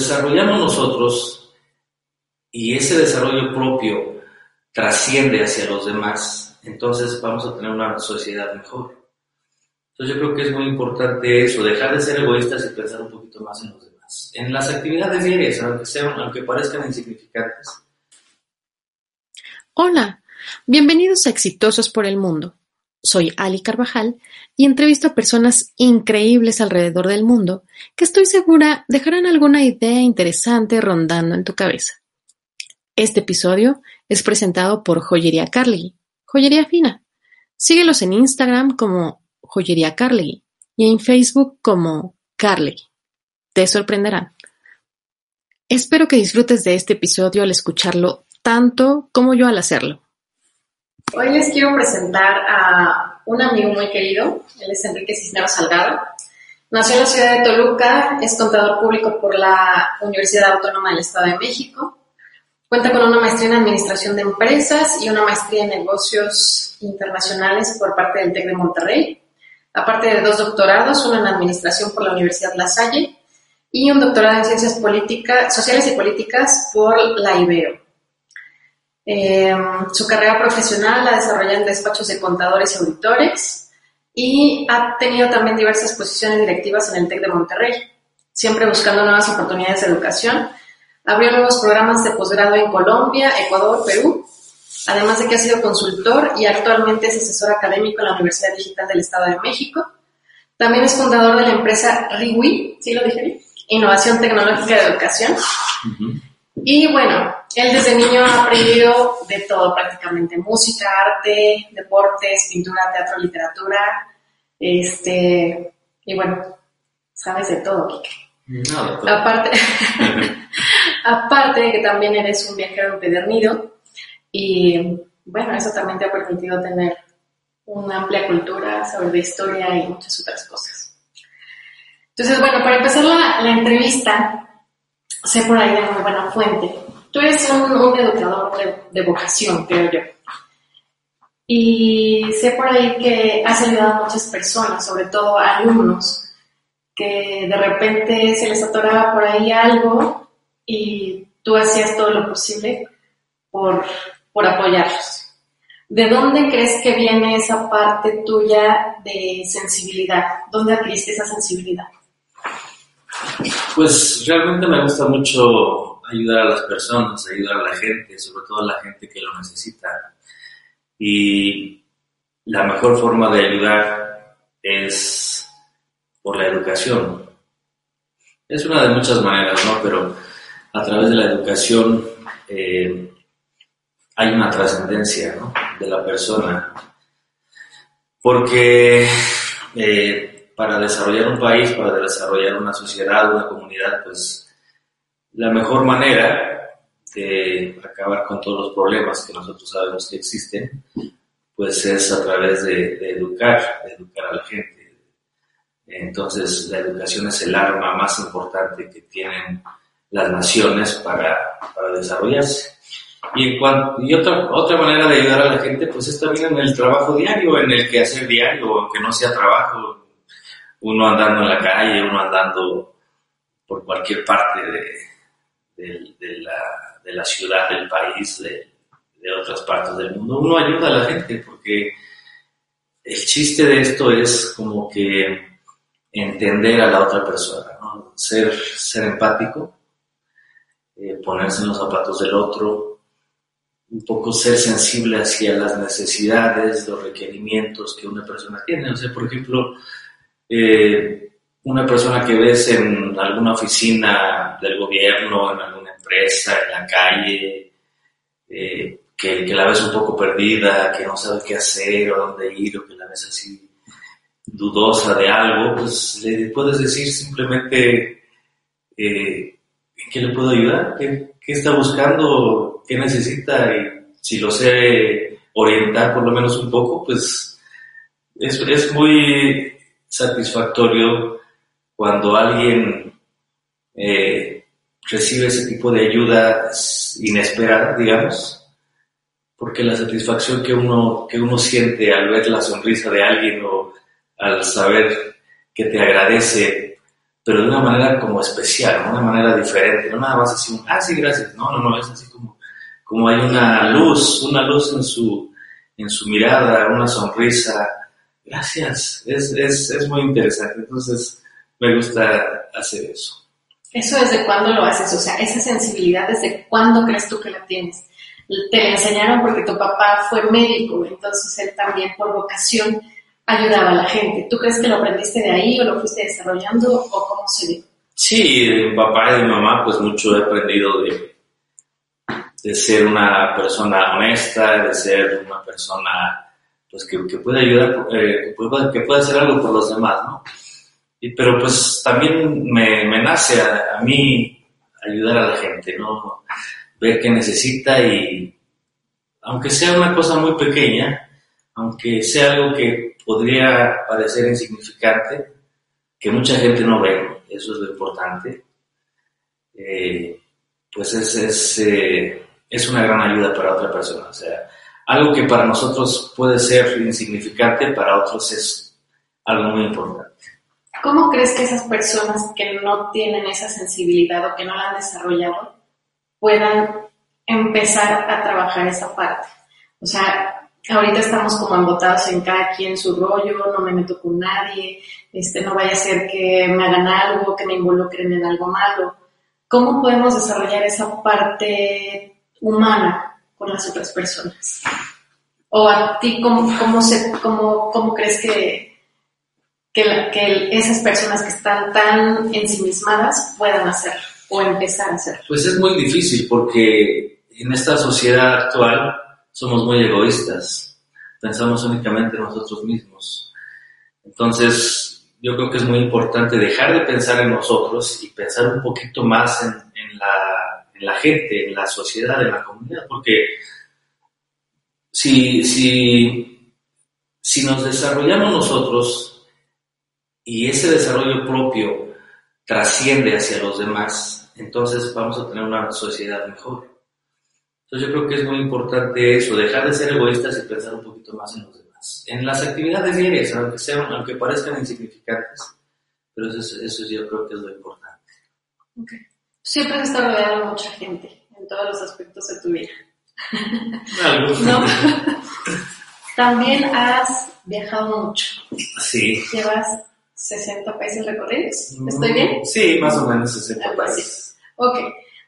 desarrollamos nosotros y ese desarrollo propio trasciende hacia los demás, entonces vamos a tener una sociedad mejor. Entonces yo creo que es muy importante eso, dejar de ser egoístas y pensar un poquito más en los demás. En las actividades diarias, aunque, aunque parezcan insignificantes. Hola, bienvenidos a Exitosos por el Mundo. Soy Ali Carvajal y entrevisto a personas increíbles alrededor del mundo que estoy segura dejarán alguna idea interesante rondando en tu cabeza. Este episodio es presentado por Joyería Carly, Joyería Fina. Síguelos en Instagram como Joyería Carly y en Facebook como Carly. Te sorprenderán. Espero que disfrutes de este episodio al escucharlo tanto como yo al hacerlo. Hoy les quiero presentar a un amigo muy querido, él es Enrique Cisneros Salgado. Nació en la ciudad de Toluca, es contador público por la Universidad Autónoma del Estado de México. Cuenta con una maestría en Administración de Empresas y una maestría en Negocios Internacionales por parte del TEC de Monterrey. Aparte de dos doctorados, uno en Administración por la Universidad La Salle y un doctorado en Ciencias Políticas, Sociales y Políticas por la Ibero. Eh, su carrera profesional la desarrolla en despachos de contadores y auditores y ha tenido también diversas posiciones directivas en el TEC de Monterrey, siempre buscando nuevas oportunidades de educación. Abrió nuevos programas de posgrado en Colombia, Ecuador, Perú, además de que ha sido consultor y actualmente es asesor académico en la Universidad Digital del Estado de México. También es fundador de la empresa RIWI, ¿sí lo dije? Innovación Tecnológica de Educación. Y bueno, él desde niño ha aprendido de todo prácticamente, música, arte, deportes, pintura, teatro, literatura, este, y bueno, sabes de todo, Kike. No, de todo. Aparte, aparte de que también eres un viajero empedernido y bueno, eso también te ha permitido tener una amplia cultura, saber de historia y muchas otras cosas. Entonces, bueno, para empezar la, la entrevista, sé por ahí de muy buena fuente. Tú eres un, un educador de, vocación, creo yo. Y sé por ahí que has ayudado a muchas personas, sobre todo a alumnos, que de repente se les atoraba por ahí algo y tú hacías todo lo posible por, por apoyarlos. ¿De dónde crees que viene esa parte tuya de sensibilidad? ¿Dónde adquiriste esa sensibilidad? Pues realmente me gusta mucho ayudar a las personas, ayudar a la gente, sobre todo a la gente que lo necesita. Y la mejor forma de ayudar es por la educación. Es una de muchas maneras, ¿no? Pero a través de la educación eh, hay una trascendencia. De la persona. Porque eh, para desarrollar un país, para desarrollar una sociedad, una comunidad, pues la mejor manera de acabar con todos los problemas que nosotros sabemos que existen, pues es a través de, educar, de educar a la gente. Entonces, la educación es el arma más importante que tienen las naciones para, para desarrollarse. Y otra, otra manera de ayudar a la gente, pues es también en el trabajo diario, en el quehacer diario, aunque no sea trabajo, uno andando en la calle, uno andando por cualquier parte de, de, la, de la ciudad, del país, de, de otras partes del mundo, uno ayuda a la gente porque el chiste de esto es como que entender a la otra persona, ¿no? ser, ser empático, eh, ponerse en los zapatos del otro, un poco ser sensible hacia las necesidades, los requerimientos que una persona tiene. O sea, por ejemplo, eh, una persona que ves en alguna oficina del gobierno, en alguna empresa, en la calle, eh, que, la ves un poco perdida, que no sabe qué hacer o dónde ir, o que la ves así dudosa de algo, pues le puedes decir simplemente eh, ¿en qué le puedo ayudar? ¿Qué, qué está buscando? ¿Qué necesita? Y si lo sé orientar por lo menos un poco, pues es, es muy satisfactorio cuando alguien eh, recibe ese tipo de ayuda inesperada, digamos, porque la satisfacción que uno, que uno siente al ver la sonrisa de alguien o al saber que te agradece pero de una manera como especial, de una manera diferente, no nada más así, ah, sí, gracias, no, no, no, es así como, como hay una luz, una luz en su, en su mirada, una sonrisa, gracias, es, es, es muy interesante, entonces me gusta hacer eso. ¿Eso desde cuándo lo haces? O sea, esa sensibilidad, ¿desde cuándo crees tú que la tienes? Te la enseñaron porque tu papá fue médico, entonces él también por vocación ayudaba a la gente. ¿Tú crees que lo aprendiste de ahí o lo fuiste desarrollando o cómo se dio? Sí, de mi papá y de mi mamá, pues mucho he aprendido de, de ser una persona honesta, de ser una persona pues que, que puede ayudar, eh, que, puede, hacer algo por los demás, ¿no? Y, pero pues también me, me nace a, a, mí ayudar a la gente, ¿no? Ver qué necesita y aunque sea una cosa muy pequeña, aunque sea algo que podría parecer insignificante, que mucha gente no ve, eso es lo importante, eh, pues es, es, eh, es, una gran ayuda para otra persona. O sea, algo que para nosotros puede ser insignificante, para otros es algo muy importante. ¿Cómo crees que esas personas que no tienen esa sensibilidad o que no la han desarrollado puedan empezar a trabajar esa parte? O sea, ahorita estamos como embotados en cada quien su rollo, no me meto con nadie, este, no vaya a ser que me hagan algo, que me involucren en algo malo. ¿Cómo podemos desarrollar esa parte humana con las otras personas? ¿O a ti cómo, cómo, se, cómo, cómo crees que, que, que esas personas que están tan ensimismadas puedan hacer o empezar a hacer? Pues es muy difícil porque en esta sociedad actual somos muy egoístas, pensamos únicamente en nosotros mismos. Entonces, yo creo que es muy importante dejar de pensar en nosotros y pensar un poquito más en, en, la, en la, gente, en la sociedad, en la comunidad, porque si, si, si nos desarrollamos nosotros y ese desarrollo propio trasciende hacia los demás, entonces vamos a tener una sociedad mejor. Entonces yo creo que es muy importante eso, dejar de ser egoístas y pensar un poquito más en los demás. En las actividades diarias, aunque, sean, aunque parezcan insignificantes, pero eso, eso yo creo que es lo importante. Okay. Siempre has estado rodeado de mucha gente en todos los aspectos de tu vida. ¿No? También has viajado mucho. Sí. Llevas 60 países recorridos. ¿Estoy bien? Sí, más o menos 60 países. Ok.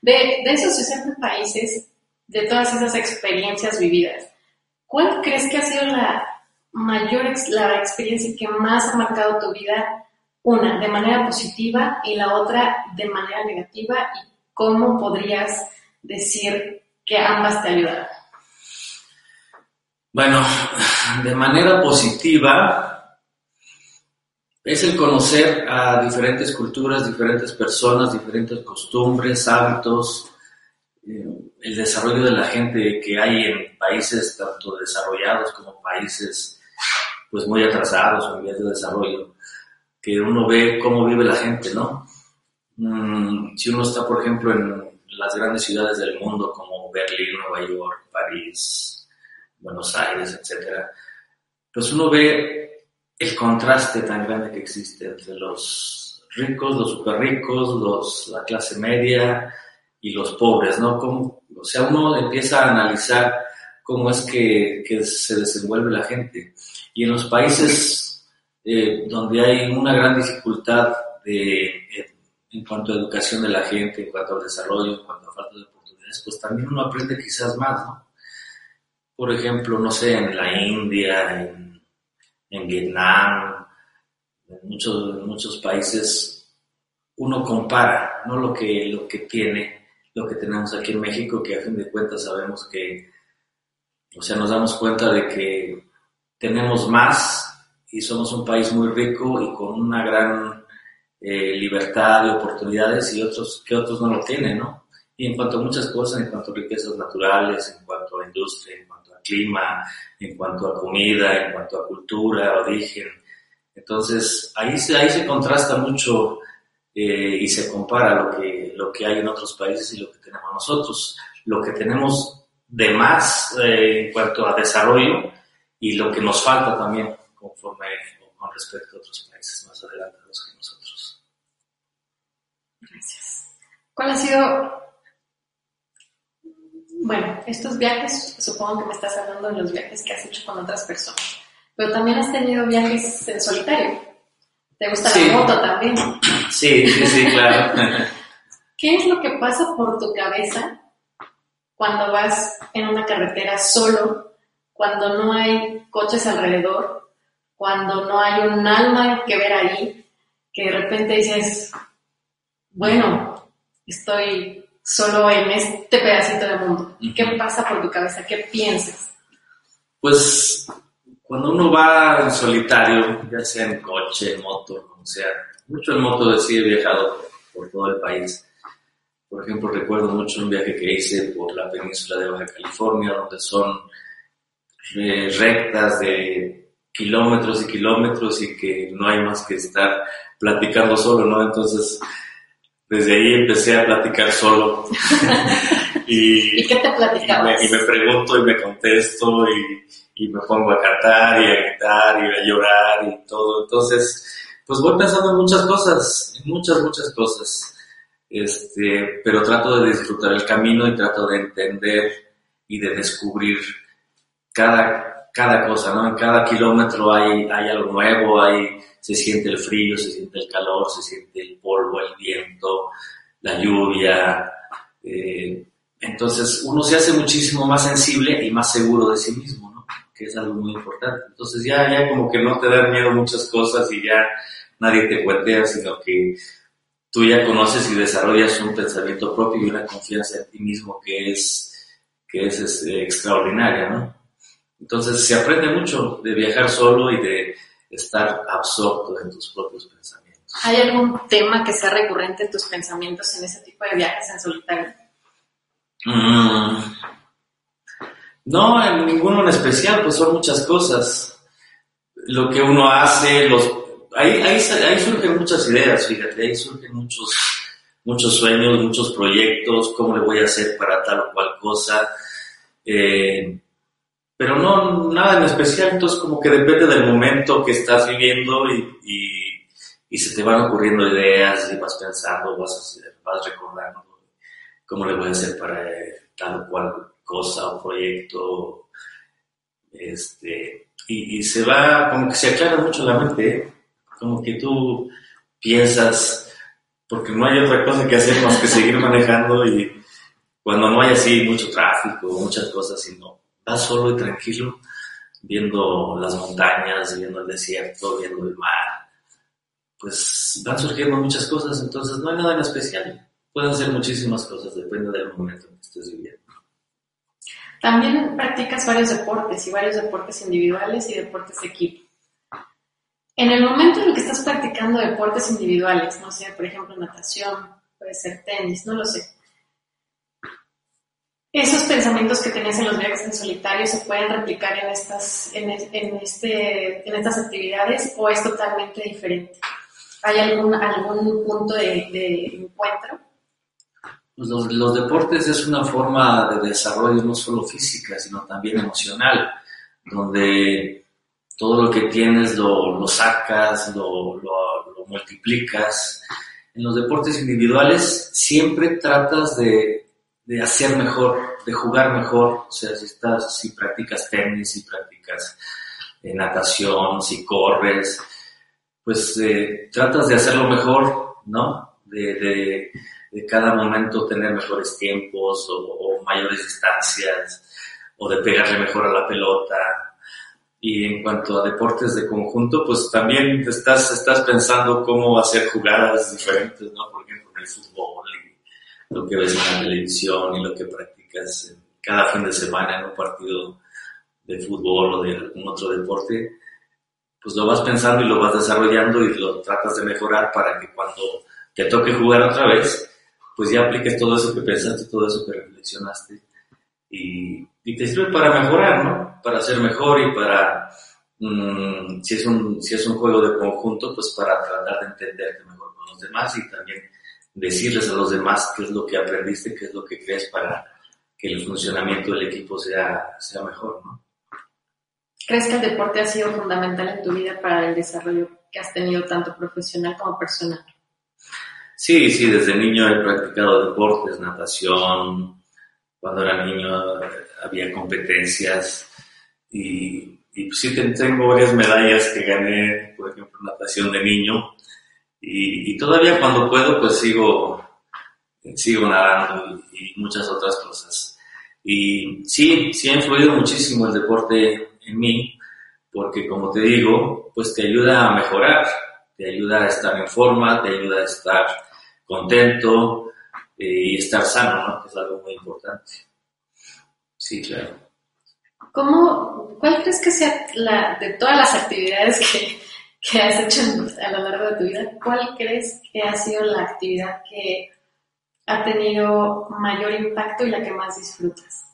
De, de esos 60 países, de todas esas experiencias vividas, ¿cuál crees que ha sido la mayor, la experiencia que más ha marcado tu vida? Una, de manera positiva y la otra de manera negativa y cómo podrías decir que ambas te ayudaron. Bueno, de manera positiva es el conocer a diferentes culturas, diferentes personas, diferentes costumbres, hábitos, el desarrollo de la gente que hay en países tanto desarrollados como países pues muy atrasados o en vías de desarrollo, que uno ve cómo vive la gente, ¿no? Mm, si uno está, por ejemplo, en las grandes ciudades del mundo como Berlín, Nueva York, París, Buenos Aires, etcétera, pues uno ve el contraste tan grande que existe entre los ricos, los super ricos, los, la clase media, y los pobres, ¿no? Como, o sea, uno empieza a analizar cómo es que se desenvuelve la gente. Y en los países eh, donde hay una gran dificultad eh, en cuanto a educación de la gente, en cuanto al desarrollo, en cuanto a falta de oportunidades, pues también uno aprende quizás más, ¿no? Por ejemplo, no sé, en la India, en, en Vietnam, en muchos, en muchos países, uno compara, ¿no? Lo que, lo que tiene lo que tenemos aquí en México, que a fin de cuentas sabemos que, o sea, nos damos cuenta de que tenemos más y somos un país muy rico y con una gran eh, libertad de oportunidades y otros que otros no lo tienen, ¿no? Y en cuanto a muchas cosas, en cuanto a riquezas naturales, en cuanto a industria, en cuanto a clima, en cuanto a comida, en cuanto a cultura, origen. Entonces, ahí se, ahí se contrasta mucho eh, y se compara lo que, lo que hay en otros países y lo que tenemos nosotros. Lo que tenemos de más eh, en cuanto a desarrollo y lo que nos falta también conforme con respecto a otros países más adelantados que nosotros. Gracias. ¿Cuál ha sido, bueno, estos viajes, supongo que me estás hablando de los viajes que has hecho con otras personas, pero también has tenido viajes en solitario. ¿Te gusta Sí. la moto también? Sí, sí, sí, claro. ¿Qué es lo que pasa por tu cabeza cuando vas en una carretera solo, cuando no hay coches alrededor, cuando no hay un alma que ver ahí, que de repente dices, bueno, estoy solo en este pedacito de mundo? ¿Qué pasa por tu cabeza? ¿Qué piensas? Pues cuando uno va en solitario, ya sea en coche, en moto, como sea, mucho en moto sí he viajado por, por todo el país. Por ejemplo, recuerdo mucho un viaje que hice por la península de Baja California, donde son eh, rectas de kilómetros y kilómetros y que no hay más que estar platicando solo, ¿no? Entonces, desde ahí empecé a platicar solo. y, ¿Y qué te y platicabas? me, y me pregunto y me contesto y, y me pongo a cantar y a gritar y a llorar y todo. Entonces, pues voy pensando en muchas cosas, en muchas, muchas cosas. Este, pero trato de disfrutar el camino y trato de entender y de descubrir cada, cada cosa, ¿no? En cada kilómetro hay, hay algo nuevo, hay, se siente el frío, se siente el calor, se siente el polvo, el viento, la lluvia, eh, entonces uno se hace muchísimo más sensible y más seguro de sí mismo, ¿no? Que es algo muy importante. Entonces ya, ya como que no te dan miedo muchas cosas y ya nadie te cuentea, sino que tú ya conoces y desarrollas un pensamiento propio y una confianza en ti mismo que es, que es, este, extraordinaria, ¿no? Entonces se aprende mucho de viajar solo y de estar absorto en tus propios pensamientos. ¿Hay algún tema que sea recurrente en tus pensamientos en ese tipo de viajes en solitario? Mm. No, en ninguno en especial, pues son muchas cosas. Lo que uno hace, los ahí, ahí, ahí surgen muchas ideas, fíjate, ahí surgen muchos, muchos sueños, muchos proyectos, cómo le voy a hacer para tal o cual cosa. Eh, pero no, nada en especial, entonces como que depende del momento que estás viviendo y, se te van ocurriendo ideas y vas pensando, vas, vas recordando cómo le voy a hacer para eh, tal o cual cosa o proyecto. Este, y, y, se va, como que se aclara mucho la mente, ¿eh? como que tú piensas, porque no hay otra cosa que hacer más que seguir manejando y cuando no hay así mucho tráfico, muchas cosas, sino vas solo y tranquilo, viendo las montañas, viendo el desierto, viendo el mar, pues van surgiendo muchas cosas, entonces no hay nada en especial. Pueden ser muchísimas cosas, depende del momento en que estés viviendo. También practicas varios deportes y varios deportes individuales y deportes de equipo. En el momento en el que estás practicando deportes individuales, no sé, por ejemplo natación, puede ser tenis, no lo sé. Esos pensamientos que tenías en los viajes en solitario se pueden replicar en estas, en, en, este, en estas actividades o es totalmente diferente. ¿Hay algún, algún punto de, de encuentro? Pues los, los, deportes es una forma de desarrollo no solo física, sino también emocional, donde todo lo que tienes lo, lo sacas, lo, lo, lo, multiplicas. En los deportes individuales siempre tratas de, de, hacer mejor, de jugar mejor, o sea, si, estás, si practicas tenis, si practicas eh, natación, si corres, pues eh, tratas de hacerlo mejor, ¿no? de, de de cada momento tener mejores tiempos o, mayores distancias o de pegarle mejor a la pelota. Y en cuanto a deportes de conjunto, pues también estás, estás pensando cómo hacer jugadas diferentes, ¿no? Por ejemplo, en el fútbol lo que ves en la televisión y lo que practicas cada fin de semana en un partido de fútbol o de algún otro deporte, pues lo vas pensando y lo vas desarrollando y lo tratas de mejorar para que cuando te toque jugar otra vez, pues ya apliques todo eso que pensaste, todo eso que reflexionaste y, te sirve para mejorar, ¿no? Para ser mejor y para, mmm, si, es un, si es un juego de conjunto, pues para tratar de entenderte mejor con los demás y también decirles a los demás qué es lo que aprendiste, qué es lo que crees para que el funcionamiento del equipo sea, sea mejor, ¿no? ¿Crees que el deporte ha sido fundamental en tu vida para el desarrollo que has tenido tanto profesional como personal? Sí, sí, desde niño he practicado deportes, natación. Cuando era niño había competencias y, y sí tengo varias medallas que gané, por ejemplo, natación de niño. Y, todavía cuando puedo, pues sigo, sigo nadando y, muchas otras cosas. Y sí, sí ha influido muchísimo el deporte en mí, porque como te digo, pues te ayuda a mejorar, te ayuda a estar en forma, te ayuda a estar contento eh, y estar sano, ¿no? Es algo muy importante. Sí, claro. ¿Cómo, ¿Cuál crees que sea la, de todas las actividades que, que has hecho a lo largo de tu vida, cuál crees que ha sido la actividad que ha tenido mayor impacto y la que más disfrutas?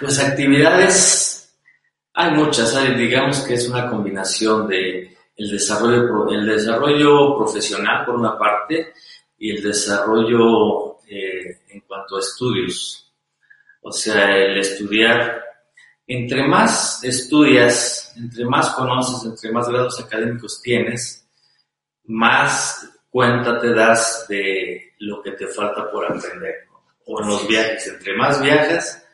Pues actividades, hay muchas, digamos que es una combinación de el desarrollo, el desarrollo profesional por una parte y el desarrollo eh, en cuanto a estudios. O sea, el estudiar entre más estudias, entre más conoces, entre más grados académicos tienes, más cuenta te das de lo que te falta por aprender. O en los viajes, entre más viajas,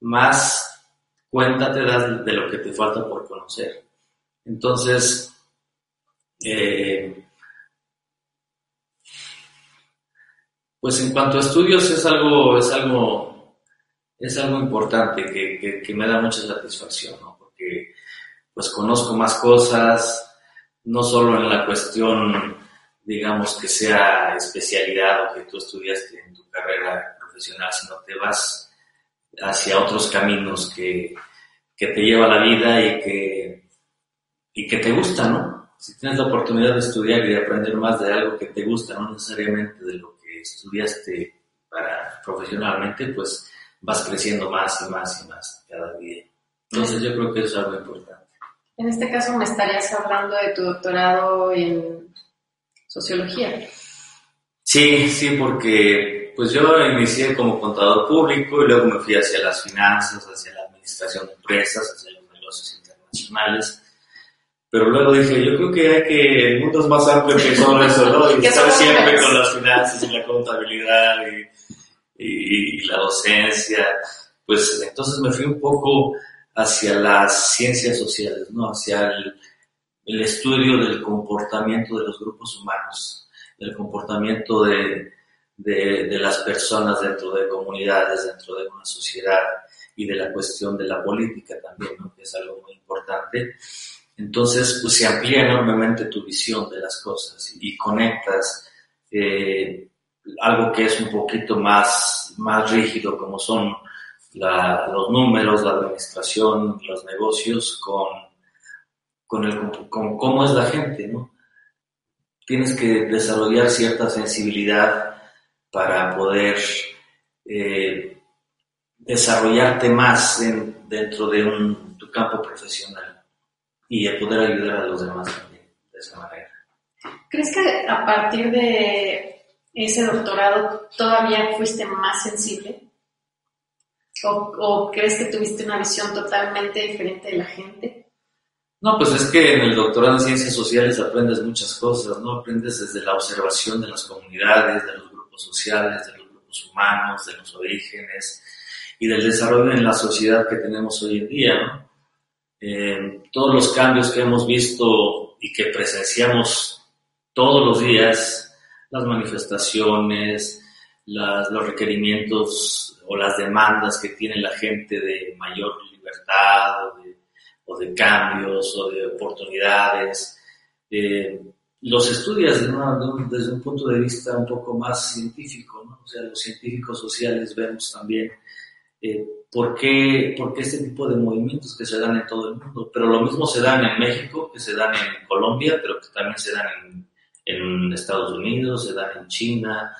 más cuenta te das de lo que te falta por conocer. Entonces, eh, pues en cuanto a estudios es algo, es algo es algo importante que, que, me da mucha satisfacción, ¿no? porque pues conozco más cosas, no solo en la cuestión, digamos, que sea especialidad o que tú estudiaste en tu carrera profesional, sino te vas hacia otros caminos que, que te lleva la vida y que, y que te gusta, ¿no? Si tienes la oportunidad de estudiar y de aprender más de algo que te gusta, no necesariamente de lo que estudiaste para profesionalmente, pues vas creciendo más y más y más cada día. Entonces yo creo que eso es algo importante. En este caso me estarías hablando de tu doctorado en sociología. Sí, sí, porque pues yo inicié como contador público y luego me fui hacia las finanzas, hacia la administración de empresas, hacia los negocios internacionales. Pero luego dije, yo creo que hay que, el mundo es más amplio que solo eso, ¿no? Y estar siempre con las finanzas y la contabilidad y y, la docencia, pues entonces me fui un poco hacia las ciencias sociales, ¿no? hacia el, estudio del comportamiento de los grupos humanos, del comportamiento de, de, las personas dentro de comunidades, dentro de una sociedad y de la cuestión de la política también, ¿no? que es algo muy importante. Entonces, pues se amplía enormemente tu visión de las cosas y conectas eh, algo que es un poquito más, más rígido, como son los números, la administración, los negocios, con, con, el, con cómo es la gente, ¿no? Tienes que desarrollar cierta sensibilidad para poder eh, desarrollarte más dentro de un, tu campo profesional y poder ayudar a los demás también de esa manera. ¿Crees que a partir de ese doctorado todavía fuiste más sensible? ¿O, crees que tuviste una visión totalmente diferente de la gente? No, pues es que en el doctorado en ciencias sociales aprendes muchas cosas, ¿no? Aprendes desde la observación de las comunidades, de los grupos sociales, de los grupos humanos, de los orígenes y del desarrollo en la sociedad que tenemos hoy en día, ¿no? Eh, todos los cambios que hemos visto y que presenciamos todos los días las manifestaciones, los requerimientos o las demandas que tiene la gente de mayor libertad o de, cambios o de oportunidades. Eh, los estudias desde un punto de vista un poco más científico, o sea, los científicos sociales vemos también eh, por, qué, por qué este tipo de movimientos que se dan en todo el mundo, pero lo mismo se dan en México, que se dan en Colombia, pero que también se dan en en Estados Unidos, se dan en China.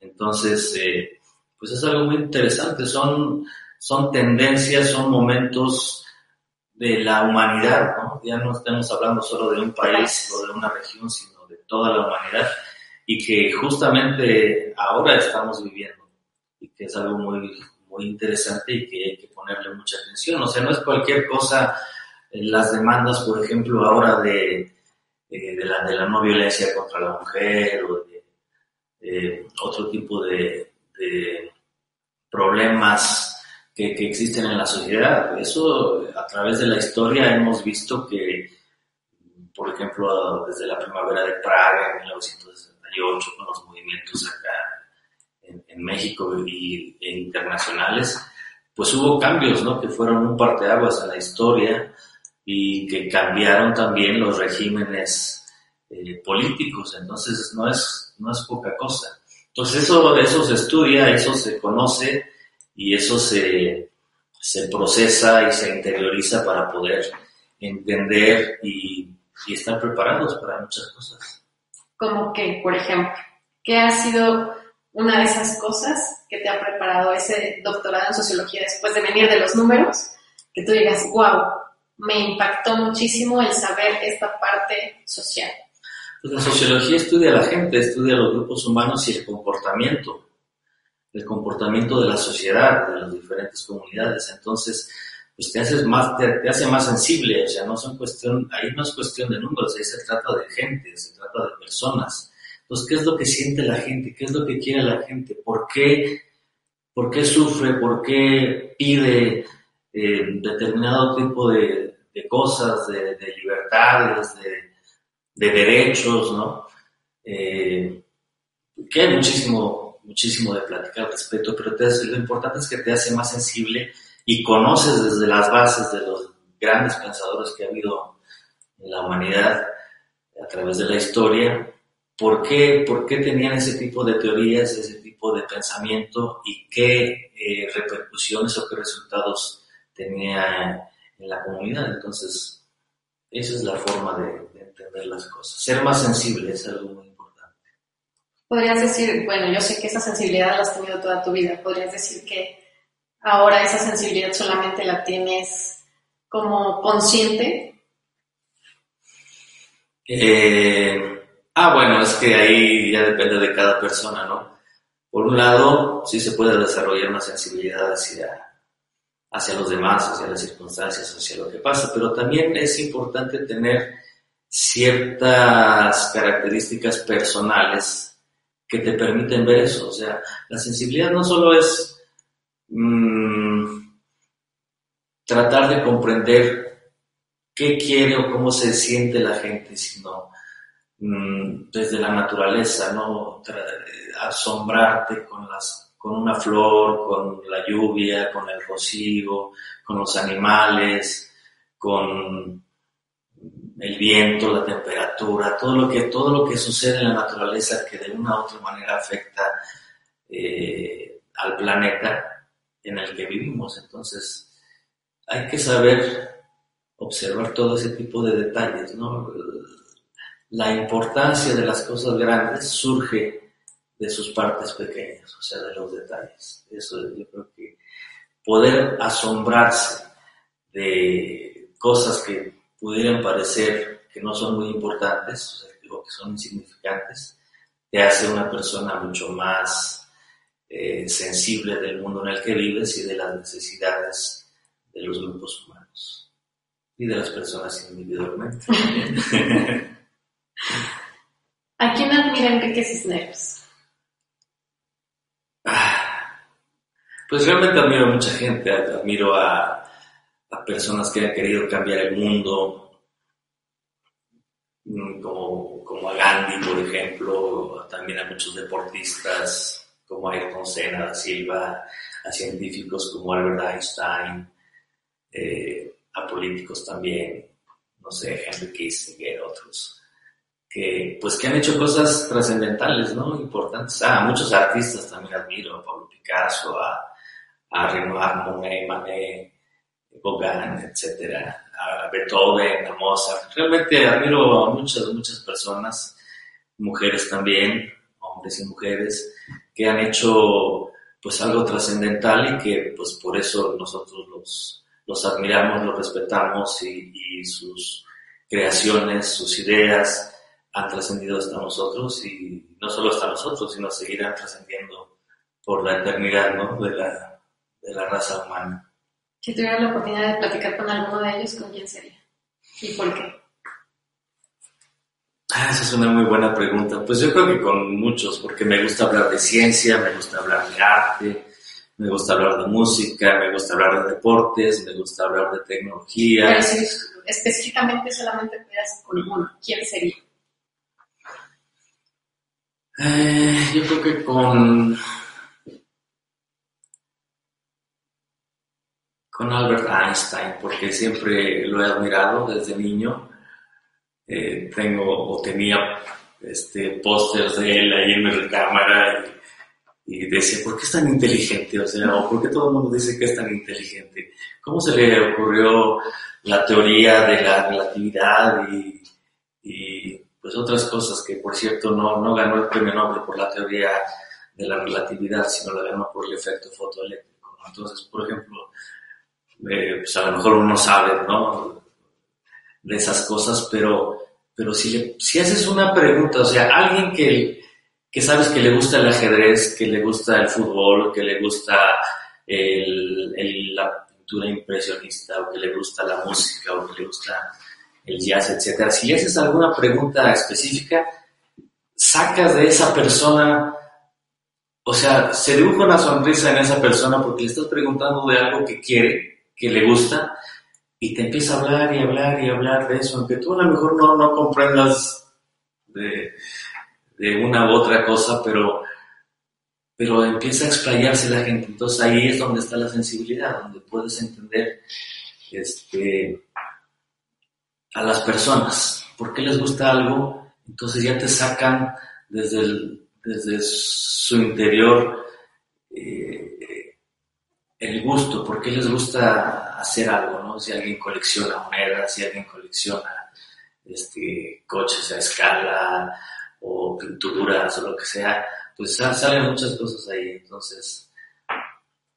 Entonces, eh, pues es algo muy interesante. Son, son tendencias, son momentos de la humanidad, ¿no? Ya no estamos hablando solo de un país o de una región, sino de toda la humanidad y que justamente ahora estamos viviendo y que es algo muy, muy interesante y que hay que ponerle mucha atención. O sea, no es cualquier cosa, las demandas, por ejemplo, ahora de eh, de, la, de la no violencia contra la mujer o de otro tipo de, problemas que, que, existen en la sociedad. Eso a través de la historia hemos visto que, por ejemplo, desde la primavera de Praga en 1968, con los movimientos acá en, en México y, e internacionales, pues hubo cambios, ¿no? Que fueron un parteaguas en la historia y que cambiaron también los regímenes eh, políticos. Entonces no es, no es poca cosa. Entonces eso, eso se estudia, eso se conoce y eso se, se procesa y se interioriza para poder entender y, y estar preparados para muchas cosas. Como que, por ejemplo, ¿qué ha sido una de esas cosas que te ha preparado ese doctorado en sociología después de venir de los números? Que tú digas, wow, me impactó muchísimo el saber esta parte social. Pues la sociología estudia a la gente, estudia a los grupos humanos y el comportamiento, el comportamiento de la sociedad, de las diferentes comunidades. Entonces, pues te haces más, te, te, hace más sensible, o sea, no son cuestión, ahí no es cuestión de números, ahí se trata de gente, se trata de personas. Entonces, ¿qué es lo que siente la gente? ¿Qué es lo que quiere la gente? ¿Por qué, por qué sufre? ¿Por qué pide eh, determinado tipo de, de cosas, de, de libertades, de, de, derechos, ¿no? Eh, que hay muchísimo, muchísimo de platicar al respecto, pero te, lo importante es que te hace más sensible y conoces desde las bases de los grandes pensadores que ha habido en la humanidad a través de la historia, por qué, por qué tenían ese tipo de teorías, ese tipo de pensamiento y qué eh, repercusiones o qué resultados tenía en la comunidad. Entonces, esa es la forma de, de entender las cosas. Ser más sensible es algo muy importante. Podrías decir, bueno, yo sé que esa sensibilidad la has tenido toda tu vida, podrías decir que ahora esa sensibilidad solamente la tienes como consciente. Eh, ah, bueno, es que ahí ya depende de cada persona, ¿no? Por un lado, sí se puede desarrollar una sensibilidad hacia, hacia los demás, hacia las circunstancias, hacia lo que pasa, pero también es importante tener ciertas características personales que te permiten ver eso. O sea, la sensibilidad no solo es mmm, tratar de comprender qué quiere o cómo se siente la gente, sino mmm, desde la naturaleza, ¿no? asombrarte con las con una flor, con la lluvia, con el rocío, con los animales, con el viento, la temperatura, todo lo que, todo lo que sucede en la naturaleza que de una u otra manera afecta eh, al planeta en el que vivimos. Entonces, hay que saber observar todo ese tipo de detalles. La importancia de las cosas grandes surge de sus partes pequeñas, o sea, de los detalles. Eso yo creo que poder asombrarse de cosas que pudieran parecer que no son muy importantes o que son insignificantes, te hace una persona mucho más eh, sensible del mundo en el que vives y de las necesidades de los grupos humanos y de las personas individualmente. ¿A quién admira Enrique Cisneros? Pues realmente admiro a mucha gente, admiro a, a personas que han querido cambiar el mundo, mm, como, como a Gandhi, por ejemplo, también a muchos deportistas como Ayrton Senna da Silva, a científicos como Albert Einstein, eh, a políticos también, no sé, Henry Kissinger, otros, que pues que han hecho cosas trascendentales, ¿no? Importantes. Ah, a muchos artistas también admiro, a Pablo Picasso, a a Renoir, Monet, Manet, Gauguin, etcétera, a Beethoven, a Mozart. Realmente admiro a muchas, muchas personas, mujeres también, hombres y mujeres, que han hecho pues algo trascendental y que pues por eso nosotros los, los admiramos, los respetamos y, y sus creaciones, sus ideas han trascendido hasta nosotros y no solo hasta nosotros, sino seguirán trascendiendo por la eternidad ¿no? de, la, de la raza humana. Si tuviera la oportunidad de platicar con alguno de ellos, ¿con quién sería? ¿Y por qué? Ah, esa es una muy buena pregunta. Pues yo creo que con muchos, porque me gusta hablar de ciencia, me gusta hablar de arte, me gusta hablar de música, me gusta hablar de deportes, me gusta hablar de tecnología. Pero si específicamente solamente pudieras con uno, ¿quién sería? Eh, yo creo que con con Albert Einstein, porque siempre lo he admirado desde niño. Eh, tengo o tenía este, pósters de él ahí en mi recámara y, decía, ¿por qué es tan inteligente? O sea, ¿o ¿por qué todo el mundo dice que es tan inteligente? ¿Cómo se le ocurrió la teoría de la relatividad y, y pues otras cosas que, por cierto, no, no ganó el premio Nobel por la teoría de la relatividad, sino la ganó por el efecto fotoeléctrico. Entonces, por ejemplo, eh, pues a lo mejor uno sabe, ¿no? De esas cosas, pero, pero si, si haces una pregunta, o sea, alguien que, que sabes que le gusta el ajedrez, que le gusta el fútbol, que le gusta la pintura impresionista, o que le gusta la música, o que le gusta el jazz, etcétera. Si le haces alguna pregunta específica, sacas de esa persona, o sea, se dibuja una sonrisa en esa persona porque le estás preguntando de algo que quiere que le gusta y te empieza a hablar y hablar y hablar de eso, aunque tú a lo mejor no, no comprendas de, una u otra cosa, pero, pero empieza a explayarse la gente. Entonces ahí es donde está la sensibilidad, donde puedes entender este, a las personas, por qué les gusta algo, entonces ya te sacan desde, desde su interior el gusto, por qué les gusta hacer algo, ¿no? Si alguien colecciona monedas, si alguien colecciona este, coches a escala o pinturas o lo que sea, pues salen muchas cosas ahí. Entonces,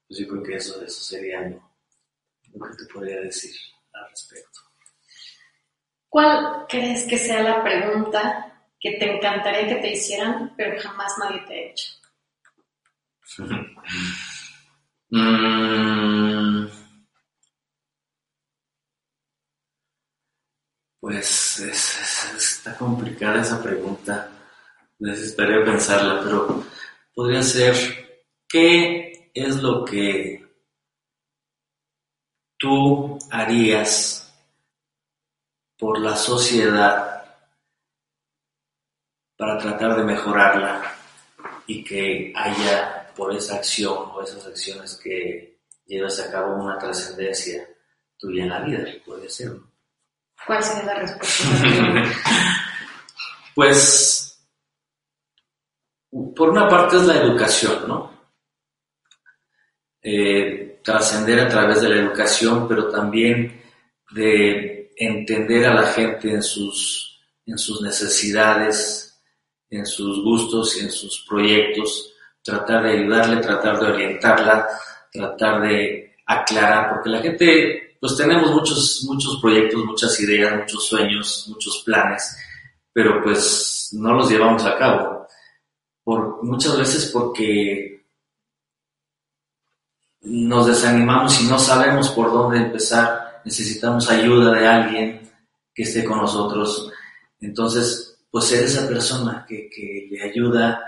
pues yo creo que eso, eso sería lo que te podría decir al respecto. ¿Cuál crees que sea la pregunta que te encantaría que te hicieran, pero jamás nadie te ha hecho? Mm. pues está complicada esa pregunta. Necesitaría pensarla, pero podría ser, ¿qué es lo que tú harías por la sociedad para tratar de mejorarla y que haya por esa acción o esas acciones que llevas a cabo una trascendencia tuya en la vida, puede ser. ¿Cuál sería la respuesta? pues, por una parte es la educación, ¿no? Eh, trascender a través de la educación, pero también de entender a la gente en sus, en sus necesidades, en sus gustos y en sus proyectos, tratar de ayudarle, tratar de orientarla, tratar de aclarar, porque la gente, pues tenemos muchos, muchos proyectos, muchas ideas, muchos sueños, muchos planes, pero pues no los llevamos a cabo. Por, muchas veces porque nos desanimamos y no sabemos por dónde empezar, necesitamos ayuda de alguien que esté con nosotros. Entonces, pues ser esa persona que, que le ayuda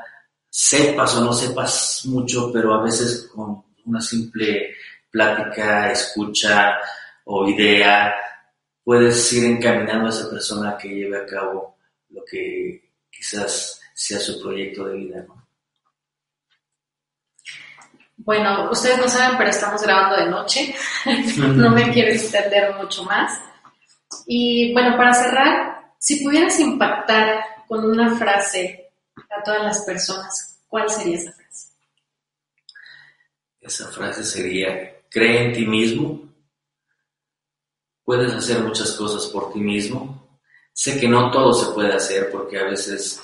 sepas o no sepas mucho, pero a veces con una simple plática, escucha o idea, puedes ir encaminando a esa persona que lleve a cabo lo que quizás sea su proyecto de vida. Bueno, ustedes no saben, pero estamos grabando de noche. no me quiero extender mucho más. Y bueno, para cerrar, si pudieras impactar con una frase a todas las personas, ¿cuál sería esa frase? Esa frase sería, cree en ti mismo, puedes hacer muchas cosas por ti mismo. Sé que no todo se puede hacer porque a veces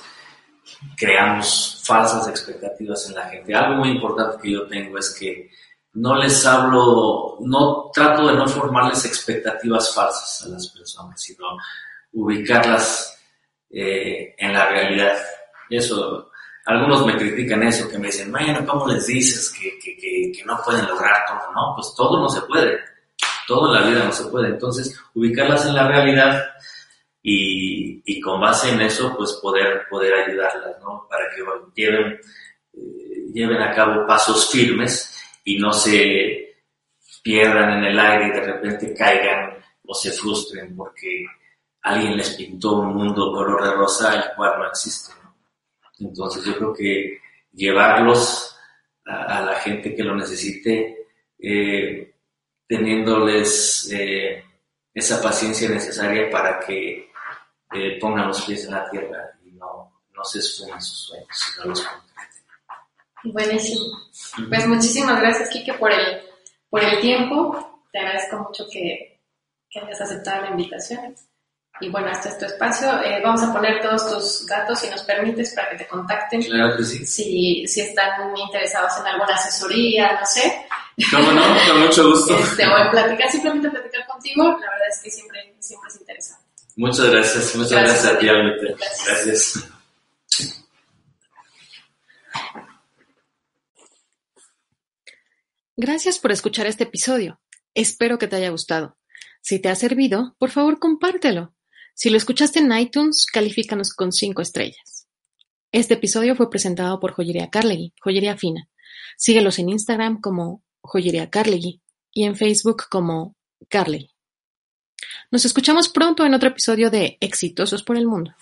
creamos falsas expectativas en la gente. Algo muy importante que yo tengo es que no les hablo, no trato de no formarles expectativas falsas a las personas, sino ubicarlas eh, en la realidad. Eso, algunos me critican eso, que me dicen, bueno, ¿cómo les dices que, que, que, no pueden lograr todo? No, pues todo no se puede, todo en la vida no se puede. Entonces, ubicarlas en la realidad y, y, con base en eso, pues poder, poder ayudarlas, ¿no? Para que lleven, eh, lleven a cabo pasos firmes y no se pierdan en el aire y de repente caigan o se frustren porque alguien les pintó un mundo color de rosa el cual no existe. Entonces yo creo que llevarlos a, a la gente que lo necesite, eh, teniéndoles eh, esa paciencia necesaria para que eh, pongan los pies en la tierra y no, no se esfumen sus sueños, sino los concreten. Buenísimo. Pues muchísimas gracias, Kike, por el, por el tiempo. Te agradezco mucho que, que hayas aceptado la invitación. Y bueno, este es tu espacio. Eh, vamos a poner todos tus datos, si nos permites, para que te contacten. Claro que sí. Si, si están interesados en alguna asesoría, no sé. ¿Cómo no? Con mucho gusto. Este, o en platicar, simplemente platicar contigo, la verdad es que siempre, siempre es interesante. Muchas gracias. Muchas gracias, gracias a ti. Gracias. gracias. Gracias por escuchar este episodio. Espero que te haya gustado. Si te ha servido, por favor compártelo. Si lo escuchaste en iTunes, califícanos con 5 estrellas. Este episodio fue presentado por Joyería Carlegui, Joyería Fina. Síguelos en Instagram como Joyería Carlegui y en Facebook como Carlegui. Nos escuchamos pronto en otro episodio de Exitosos por el Mundo.